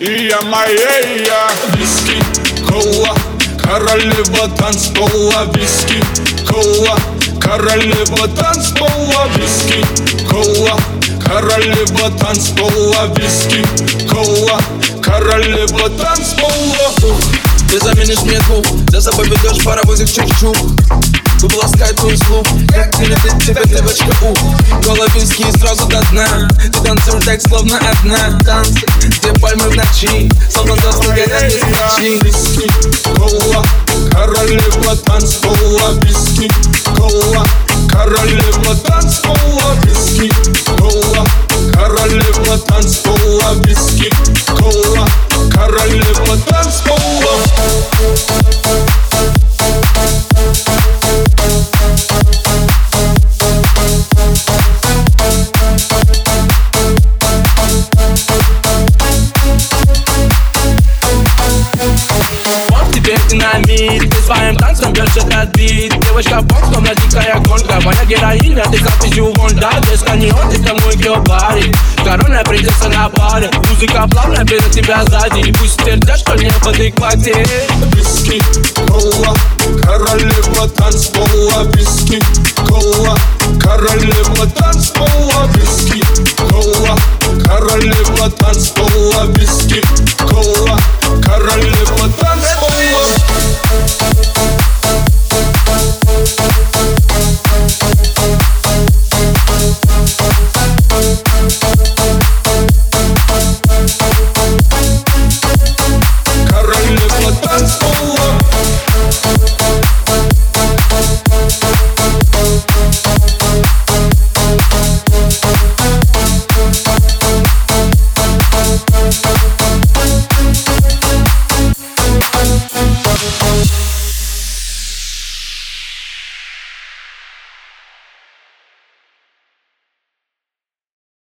и я моя Виски, кола, королева танцпола. Виски, кола, королева танцпола. Виски, кола, королева танцпола. Виски, кола, королева танцпола. Ты заменишь двух, за собой ведешь паровозик чук-чук. Выполоскай твой слух, как передать Ты танцуешь так, словно одна Танцы, где пальмы в ночи Словно доски горят без свечи королева танцпола теперь динамит Ты своим танцем бьешь этот бит Девочка бокс, словно дикая гонка. Моя героиня, ты вон Да, без каньон, ты тому и парень Корона придется на паре. Музыка плавно берет тебя сзади. И пусть твердят, что не в адеквате. Виски, кола, королева танцпола. Виски, кола, королева танцпола. Виски,